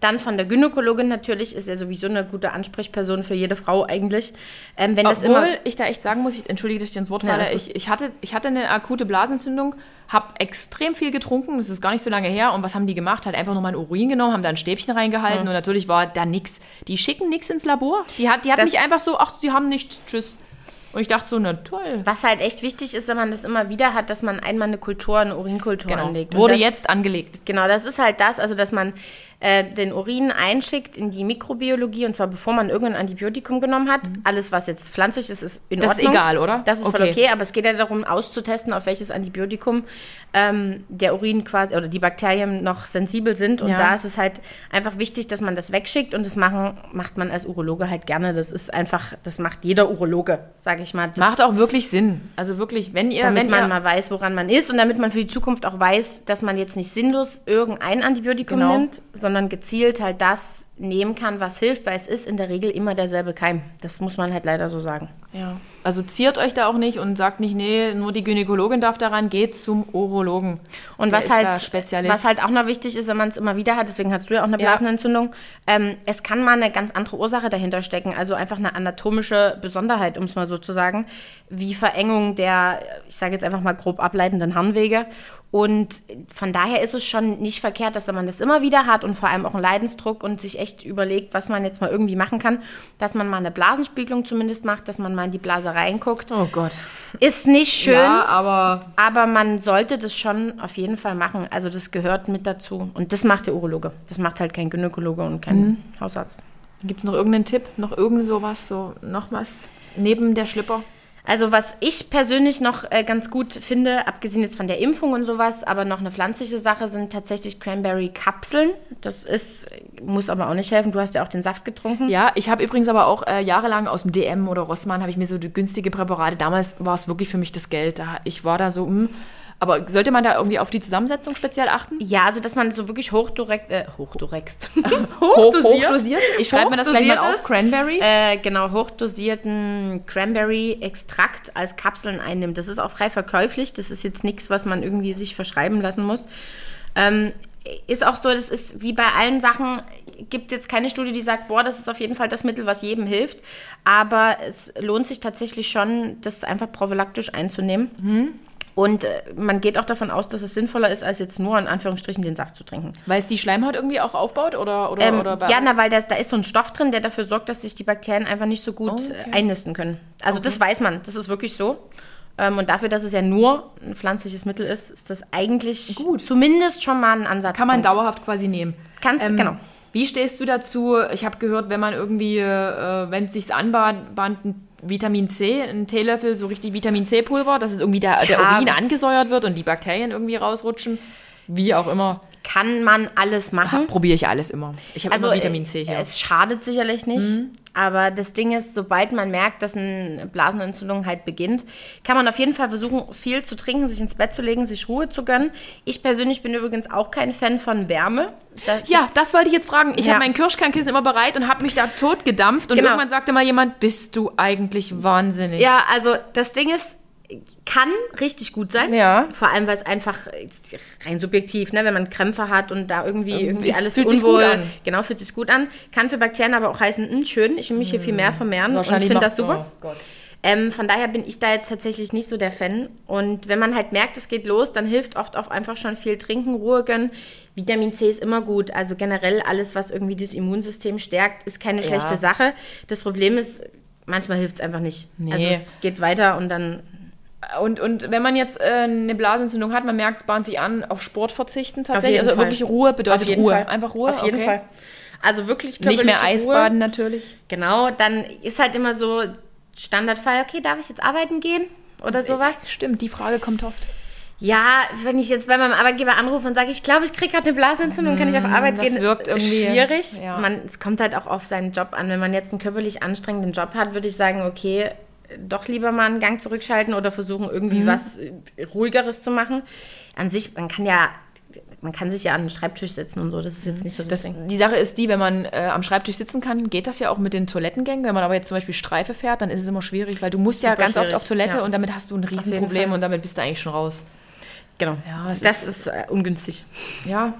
Dann von der Gynäkologin natürlich, ist ja sowieso eine gute Ansprechperson für jede Frau eigentlich. Ähm, wenn das Obwohl immer ich da echt sagen muss, ich entschuldige, dass ich dir ins Wort Ja, falle, gut. ich, ich, hatte, ich hatte eine akute Blasenentzündung, habe extrem viel getrunken, das ist gar nicht so lange her. Und was haben die gemacht? Halt einfach nur mal ein Urin genommen, haben da ein Stäbchen reingehalten und natürlich war da nichts. Die schicken nichts ins Labor. Die hat, die hat Das- mich einfach so, ach, sie haben nichts, tschüss. Und ich dachte so, na toll. Was halt echt wichtig ist, wenn man das immer wieder hat, dass man einmal eine Kultur, eine Urinkultur Genau. anlegt. Wurde das, jetzt angelegt. Genau, das ist halt das, also dass man äh, den Urin einschickt in die Mikrobiologie und zwar bevor man irgendein Antibiotikum genommen hat. Alles, was jetzt pflanzlich ist, ist in Mhm. Das ist Ordnung. egal, oder? Das ist voll Okay. okay, aber es geht ja darum, auszutesten, auf welches Antibiotikum ähm, der Urin quasi oder die Bakterien noch sensibel sind. Und Ja. da ist es halt einfach wichtig, dass man das wegschickt und das machen, macht man als Urologe halt gerne. Das ist einfach, das macht jeder Urologe, sage ich mal. Das, Macht auch wirklich Sinn. Also wirklich, wenn ihr, damit wenn man ihr, mal weiß, woran man ist und damit man für die Zukunft auch weiß, dass man jetzt nicht sinnlos irgendein Antibiotikum Genau. nimmt, sondern gezielt halt das nehmen kann, was hilft, weil es ist in der Regel immer derselbe Keim. Das muss man halt leider so sagen. Ja. Also ziert euch da auch nicht und sagt nicht, nee, nur die Gynäkologin darf daran, geht zum Urologen. Und Der was halt, was halt auch noch wichtig ist, wenn man es immer wieder hat, deswegen hast du ja auch eine Ja. Blasenentzündung, ähm, es kann mal eine ganz andere Ursache dahinter stecken, also einfach eine anatomische Besonderheit, um es mal so zu sagen, wie Verengung der, ich sage jetzt einfach mal grob ableitenden Harnwege. Und von daher ist es schon nicht verkehrt, dass man das immer wieder hat und vor allem auch einen Leidensdruck und sich echt überlegt, was man jetzt mal irgendwie machen kann, dass man mal eine Blasenspiegelung zumindest macht, dass man mal in die Blase reinguckt. oh Gott. Ist nicht schön, Ja, aber aber man sollte das schon auf jeden Fall machen. Also das gehört mit dazu. Und das macht der Urologe. Das macht halt kein Gynäkologe und kein Mhm. Hausarzt. gibt es noch irgendeinen Tipp, noch irgend sowas, so noch was neben der Schlipper? Also was ich persönlich noch äh, ganz gut finde, abgesehen jetzt von der Impfung und sowas, aber noch eine pflanzliche Sache sind tatsächlich Cranberry-Kapseln. Das ist, muss aber auch nicht helfen. Du hast ja auch den Saft getrunken. Ja, ich habe übrigens aber auch äh, jahrelang aus dem DM oder Rossmann habe ich mir so die günstige Präparate. Damals war es wirklich für mich das Geld. Da, ich war da so, mh. Aber sollte man da irgendwie auf die Zusammensetzung speziell achten? Ja, also dass man so wirklich hochdurekt, äh, hochdurekt, *laughs* Hoch, hochdosiert? Ich schreibe mir das gleich mal auf. Cranberry. Äh, genau, hochdosierten Cranberry-Extrakt als Kapseln einnimmt. Das ist auch frei verkäuflich. Das ist jetzt nichts, was man irgendwie sich verschreiben lassen muss. Ähm, ist auch so, das ist wie bei allen Sachen, gibt jetzt keine Studie, die sagt, boah, das ist auf jeden Fall das Mittel, was jedem hilft. Aber es lohnt sich tatsächlich schon, das einfach prophylaktisch einzunehmen. Und äh, man geht auch davon aus, dass es sinnvoller ist, als jetzt nur in Anführungsstrichen den Saft zu trinken. Weil es die Schleimhaut irgendwie auch aufbaut? Oder, oder, Ähm, oder ja, na, weil das, da ist so ein Stoff drin, der dafür sorgt, dass sich die Bakterien einfach nicht so gut Oh, okay. äh, einnisten können. Also das weiß man, das ist wirklich so. Ähm, und dafür, dass es ja nur ein pflanzliches Mittel ist, ist das eigentlich Gut. zumindest schon mal ein Ansatz. Kann man dauerhaft quasi nehmen. Kannst, genau. Wie stehst du dazu? Ich habe gehört, wenn man irgendwie, äh, wenn es sich anbahnt, Vitamin C, ein Teelöffel, so richtig Vitamin C-Pulver, dass es irgendwie der, der Ja. Urin angesäuert wird und die Bakterien irgendwie rausrutschen. Wie auch immer. Kann man alles machen. Probiere ich alles immer. Ich habe Also immer Vitamin C äh, hier. es schadet sicherlich nicht. Mhm. Aber das Ding ist, sobald man merkt, dass eine Blasenentzündung halt beginnt, kann man auf jeden Fall versuchen, viel zu trinken, sich ins Bett zu legen, sich Ruhe zu gönnen. Ich persönlich bin übrigens auch kein Fan von Wärme. Da Ja, das wollte ich jetzt fragen. Ich Ja. habe mein Kirschkernkissen immer bereit und habe mich da tot gedampft. Und Genau. irgendwann sagte mal jemand, bist du eigentlich wahnsinnig? Ja, also das Ding ist, kann richtig gut sein. Ja. Vor allem, weil es einfach äh, rein subjektiv, ne, wenn man Krämpfe hat und da irgendwie, irgendwie es alles fühlt sich unwohl. gut an. Genau, fühlt sich gut an. Kann für Bakterien aber auch heißen, "Hm, schön, ich will mich hier viel mehr vermehren und finde das super. Oh. Ähm, von daher bin ich da jetzt tatsächlich nicht so der Fan. Und wenn man halt merkt, es geht los, dann hilft oft auch einfach schon viel trinken, Ruhe gönnen. Vitamin C ist immer gut. Also generell alles, was irgendwie das Immunsystem stärkt, ist keine schlechte Sache. Das Problem ist, manchmal hilft es einfach nicht. Also Nee. es geht weiter und dann Und, und wenn man jetzt äh, eine Blasenentzündung hat, man merkt, bahnt sich an, auf Sport verzichten tatsächlich. Also Fall. wirklich Ruhe bedeutet Ruhe. Fall. Einfach Ruhe. Auf jeden okay. Fall. Also wirklich Nicht mehr körperliche Eisbaden Ruhe. natürlich. Genau, dann ist halt immer so Standardfall, okay, darf ich jetzt arbeiten gehen oder sowas? Stimmt, die Frage kommt oft. Ja, wenn ich jetzt bei meinem Arbeitgeber anrufe und sage, ich glaube, ich kriege gerade eine Blasenentzündung, kann ich auf Arbeit Mm, das gehen? wirkt irgendwie- schwierig. ja. Man, es kommt halt auch auf seinen Job an. Wenn man jetzt einen körperlich anstrengenden Job hat, würde ich sagen, okay, doch lieber mal einen Gang zurückschalten oder versuchen, irgendwie Mhm. was äh, ruhigeres zu machen. An sich, man kann ja, man kann sich ja an den Schreibtisch setzen und so. Das ist jetzt nicht so das, Das, Ding. die Sache ist die, wenn man äh, am Schreibtisch sitzen kann, geht das ja auch mit den Toilettengängen. Wenn man aber jetzt zum Beispiel Streife fährt, dann ist es immer schwierig, weil du musst ja Super ganz oft schwierig, auf Toilette ja. und damit hast du ein Riesenproblem und damit bist du eigentlich schon raus. Genau. Ja, das es ist, äh, ungünstig. Ja.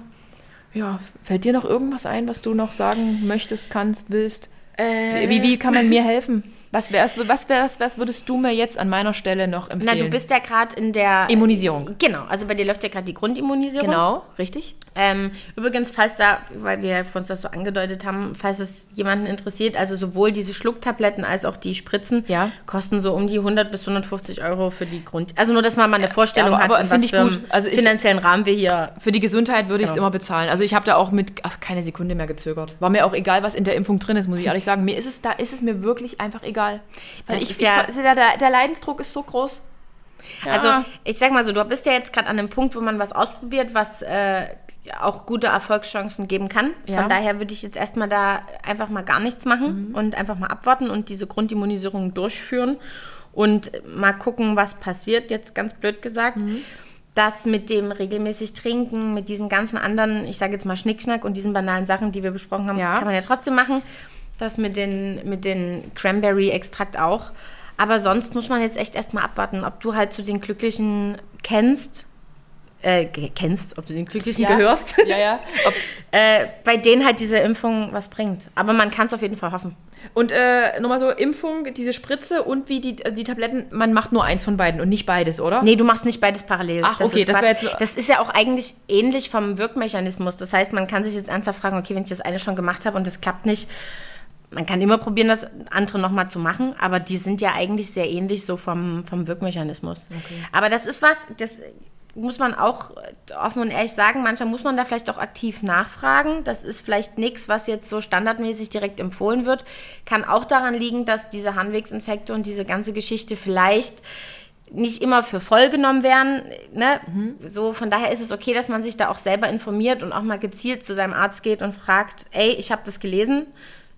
Ja. Fällt dir noch irgendwas ein, was du noch sagen möchtest, kannst, willst? Äh. Wie, wie kann man mir helfen? Was, wär's, was, wär's, was würdest du mir jetzt an meiner Stelle noch Na, empfehlen? du bist ja gerade in der Immunisierung. Genau, also bei dir läuft ja gerade die Grundimmunisierung. Genau, richtig? Ähm, übrigens, falls da, weil wir uns das so angedeutet haben, falls es jemanden interessiert, also sowohl diese Schlucktabletten als auch die Spritzen Ja. kosten so um die 100 bis 150 Euro für die Grund. Also nur, dass man mal eine Vorstellung aber- hat, aber was ich für gut. Also ich- finanziellen Rahmen wir hier. Für die Gesundheit würde ich es Genau. immer bezahlen. Also ich habe da auch mit ach, keine Sekunde mehr gezögert. War mir auch egal, was in der Impfung drin ist, muss ich ehrlich sagen. Mir ist es da ist es mir wirklich einfach egal, weil Das ich, ist ich ja- der, der, der Leidensdruck ist so groß. Ja. Also ich sag mal so, du bist ja jetzt gerade an einem Punkt, wo man was ausprobiert, was äh, auch gute Erfolgschancen geben kann. Ja. Von daher würde ich jetzt erstmal da einfach mal gar nichts machen und einfach mal abwarten und diese Grundimmunisierung durchführen und mal gucken, was passiert, jetzt ganz blöd gesagt. Das mit dem regelmäßig Trinken, mit diesen ganzen anderen, ich sage jetzt mal Schnickschnack und diesen banalen Sachen, die wir besprochen haben, Ja. kann man ja trotzdem machen. Das mit den, mit den Cranberry-Extrakt auch. Aber sonst muss man jetzt echt erstmal abwarten, ob du halt zu den Glücklichen kennst, äh, kennst, ob du den Glücklichen Ja. gehörst, Ja, ja. *laughs* Ob, äh, bei denen halt diese Impfung was bringt. Aber man kann es auf jeden Fall hoffen. und äh, nochmal so, Impfung, diese Spritze und wie die, also die Tabletten, man macht nur eins von beiden und nicht beides, oder? Nee, du machst nicht beides parallel. Ach, okay, ist das wär Quatsch. jetzt das ist ja auch eigentlich ähnlich vom Wirkmechanismus. Das heißt, man kann sich jetzt ernsthaft fragen, okay, wenn ich das eine schon gemacht habe und das klappt nicht, man kann immer probieren, das andere nochmal zu machen, aber die sind ja eigentlich sehr ähnlich so vom, vom Wirkmechanismus. Aber das ist was, das muss man auch offen und ehrlich sagen, manchmal muss man da vielleicht auch aktiv nachfragen. Das ist vielleicht nichts, was jetzt so standardmäßig direkt empfohlen wird. Kann auch daran liegen, dass diese Harnwegsinfekte und diese ganze Geschichte vielleicht nicht immer für voll genommen werden. Ne? Mhm. So, von daher ist es okay, dass man sich da auch selber informiert und auch mal gezielt zu seinem Arzt geht und fragt, ey, ich habe das gelesen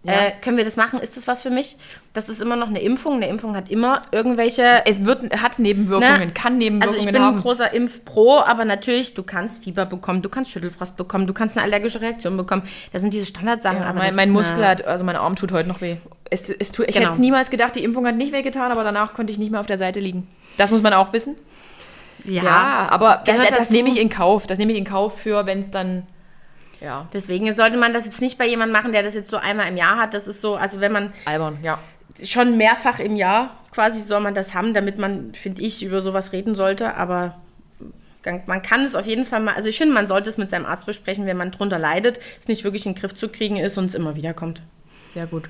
ja. Äh, können wir das machen? Ist das was für mich? Das ist immer noch eine Impfung. Eine Impfung hat immer irgendwelche. Es wird, hat Nebenwirkungen, ne? kann Nebenwirkungen haben. Also ich bin haben. ein großer Impfpro, aber natürlich, du kannst Fieber bekommen, du kannst Schüttelfrost bekommen, du kannst eine allergische Reaktion bekommen. Das sind diese Standardsachen. Ja, mein, mein Muskel hat, also mein Arm tut heute noch weh. Es, es tut, ich genau. hätte es niemals gedacht, die Impfung hat nicht wehgetan, aber danach konnte ich nicht mehr auf der Seite liegen. Das muss man auch wissen. Ja, ja aber das, das nehme ich in Kauf. Das nehme ich in Kauf für, wenn es dann ja. Deswegen sollte man das jetzt nicht bei jemandem machen, der das jetzt so einmal im Jahr hat. Das ist so, also wenn man. Albern, ja. Schon mehrfach im Jahr quasi soll man das haben, damit man, finde ich, über sowas reden sollte. Aber man kann es auf jeden Fall mal, also ich finde, man sollte es mit seinem Arzt besprechen, wenn man drunter leidet, es nicht wirklich in den Griff zu kriegen ist und es immer wieder kommt. Sehr gut.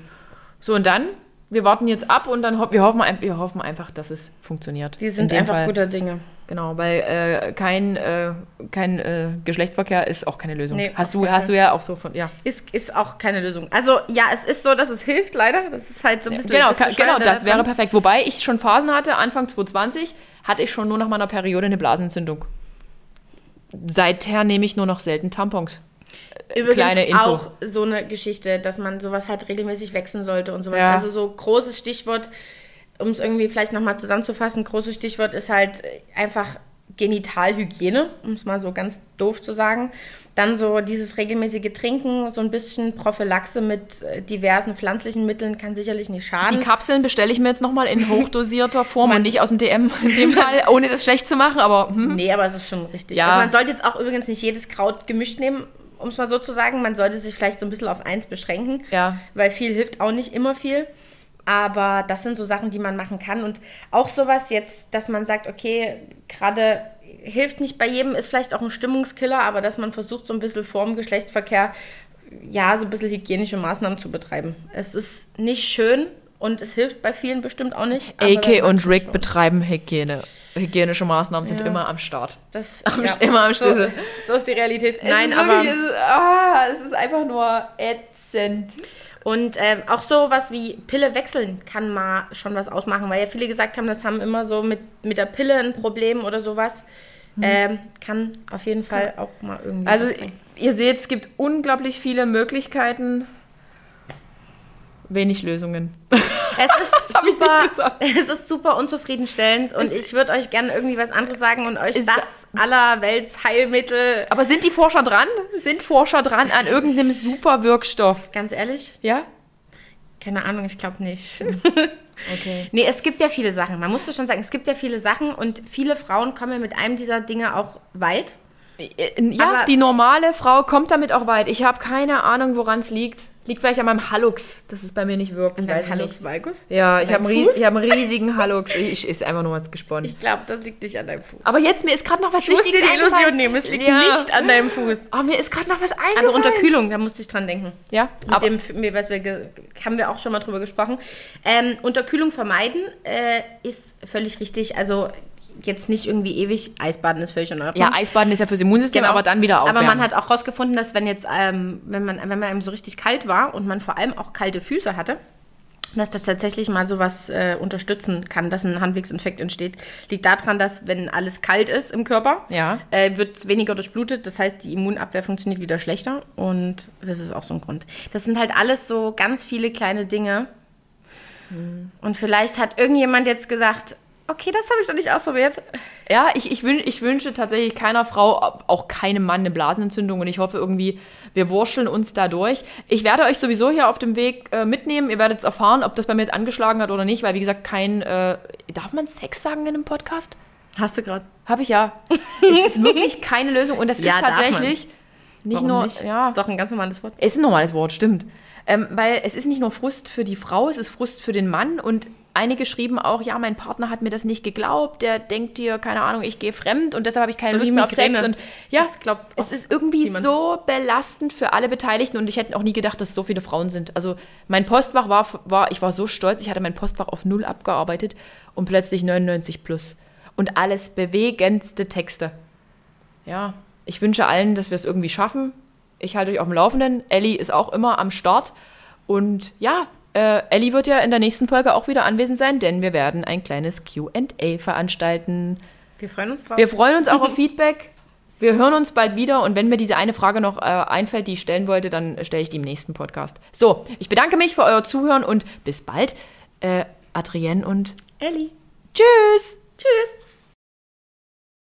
So, und dann wir warten jetzt ab und dann ho wir hoffen, wir hoffen einfach, dass es funktioniert. Wir sind einfach Fall. guter Dinge. Genau, weil äh, kein, äh, kein äh, Geschlechtsverkehr ist auch keine Lösung. Nee, hast, du, hast du ja auch so von, ja. Ist, ist auch keine Lösung. Also ja, es ist so, dass es hilft leider. Das ist halt so ein bisschen. Genau, genau das wäre perfekt. Wobei ich schon Phasen hatte, Anfang 2020 hatte ich schon nur nach meiner Periode eine Blasenentzündung. Seither nehme ich nur noch selten Tampons. Übrigens kleine Info. auch so eine Geschichte, dass man sowas halt regelmäßig wechseln sollte und sowas. Ja. Also so großes Stichwort, um es irgendwie vielleicht nochmal zusammenzufassen, großes Stichwort ist halt einfach Genitalhygiene, um es mal so ganz doof zu sagen. Dann so dieses regelmäßige Trinken, so ein bisschen Prophylaxe mit äh, diversen pflanzlichen Mitteln kann sicherlich nicht schaden. Die Kapseln bestelle ich mir jetzt nochmal in *laughs* hochdosierter Form und nicht aus dem DM in dem Fall, *laughs* ohne das schlecht zu machen, aber... Hm. Nee, aber es ist schon richtig. Ja. Also man sollte jetzt auch übrigens nicht jedes Kraut gemischt nehmen um es mal so zu sagen. Man sollte sich vielleicht so ein bisschen auf eins beschränken, ja. weil viel hilft auch nicht immer viel. Aber das sind so Sachen, die man machen kann. Und auch sowas jetzt, dass man sagt, okay, gerade hilft nicht bei jedem, ist vielleicht auch ein Stimmungskiller, aber dass man versucht, so ein bisschen vorm Geschlechtsverkehr, ja, so ein bisschen hygienische Maßnahmen zu betreiben. Es ist nicht schön und es hilft bei vielen bestimmt auch nicht. AK und Rick schon. betreiben Hygiene hygienische Maßnahmen sind ja. immer am Start. Das, *laughs* am, ja. Immer am Schlüssel. So, so, ist die Realität. Nein, ist aber. Wirklich, es, ist, ah, es ist einfach nur ätzend. Und ähm, auch so was wie Pille wechseln kann mal schon was ausmachen, weil ja viele gesagt haben, das haben immer so mit, mit der Pille ein Problem oder sowas. Hm. Ähm, kann auf jeden Fall auch mal irgendwie. Also, ihr seht, es gibt unglaublich viele Möglichkeiten, wenig Lösungen. Es ist, *laughs* super, es ist super unzufriedenstellend und ich würde euch gerne irgendwie was anderes sagen und euch das allerwelts Heilmittel. Aber sind die Forscher dran? Sind Forscher dran an irgendeinem super Wirkstoff? Ganz ehrlich? Ja? Keine Ahnung, ich glaube nicht. *laughs* Okay. Nee, es gibt ja viele Sachen. Man muss das schon sagen, es gibt ja viele Sachen und viele Frauen kommen ja mit einem dieser Dinge auch weit. Äh, ja, Aber die normale Frau kommt damit auch weit. Ich habe keine Ahnung, woran es liegt. Liegt vielleicht an meinem Hallux, dass es bei mir nicht wirkt. An deinem Hallux Valgus? Ja, ich habe einen, hab einen riesigen Hallux. Ich ist einfach nur mal gesponnen. Ich glaube, das liegt nicht an deinem Fuß. Aber jetzt, mir ist gerade noch was ich Wichtiges Ich muss dir die Illusion nehmen, es liegt ja. nicht an deinem Fuß. Aber mir ist gerade noch was eingefallen. An Unterkühlung, da musste ich dran denken. Ja? Mit aber dem, was wir, haben wir auch schon mal drüber gesprochen. Ähm, Unterkühlung vermeiden äh, ist völlig richtig. Also jetzt nicht irgendwie ewig. Eisbaden ist völlig in Ordnung. Ja, Eisbaden ist ja fürs Immunsystem, genau. aber dann wieder aufwärmen. Aber man hat auch herausgefunden, dass wenn jetzt, ähm, wenn man, wenn man einem so richtig kalt war und man vor allem auch kalte Füße hatte, dass das tatsächlich mal sowas äh, unterstützen kann, dass ein Handwegsinfekt entsteht. Liegt daran, dass wenn alles kalt ist im Körper, ja. äh, wird weniger durchblutet. Das heißt, die Immunabwehr funktioniert wieder schlechter. Und das ist auch so ein Grund. Das sind halt alles so ganz viele kleine Dinge. Hm. Und vielleicht hat irgendjemand jetzt gesagt, Okay, das habe ich doch nicht ausprobiert. Ja, ich, ich, wün, ich wünsche tatsächlich keiner Frau, auch keinem Mann, eine Blasenentzündung und ich hoffe irgendwie, wir wurscheln uns da durch. Ich werde euch sowieso hier auf dem Weg äh, mitnehmen. Ihr werdet es erfahren, ob das bei mir jetzt angeschlagen hat oder nicht, weil wie gesagt, kein. Äh, darf man Sex sagen in einem Podcast? Hast du gerade? Habe ich ja. es ist wirklich keine Lösung und das *laughs* ja, ist tatsächlich nicht Warum nur. Nicht? Ja, ist doch ein ganz normales Wort. Es ist ein normales Wort, stimmt. Ähm, weil es ist nicht nur Frust für die Frau, es ist Frust für den Mann und einige schrieben auch, ja, mein Partner hat mir das nicht geglaubt, der denkt dir, keine Ahnung, ich gehe fremd und deshalb habe ich keine so Lust mehr auf Sex. Und ja, es ist irgendwie niemand. so belastend für alle Beteiligten und ich hätte auch nie gedacht, dass es so viele Frauen sind. Also mein Postfach war, war, ich war so stolz, ich hatte mein Postfach auf null abgearbeitet und plötzlich 99 plus. Und alles bewegendste Texte. ja, ich wünsche allen, dass wir es irgendwie schaffen. Ich halte euch auf dem Laufenden. Ellie ist auch immer am Start. Und ja, äh, Ellie wird ja in der nächsten Folge auch wieder anwesend sein, denn wir werden ein kleines QA veranstalten. Wir freuen uns drauf. Wir freuen uns auch auf Feedback. Wir hören uns bald wieder und wenn mir diese eine Frage noch äh, einfällt, die ich stellen wollte, dann stelle ich die im nächsten Podcast. So, ich bedanke mich für euer Zuhören und bis bald. Äh, Adrienne und Ellie. Tschüss. Tschüss.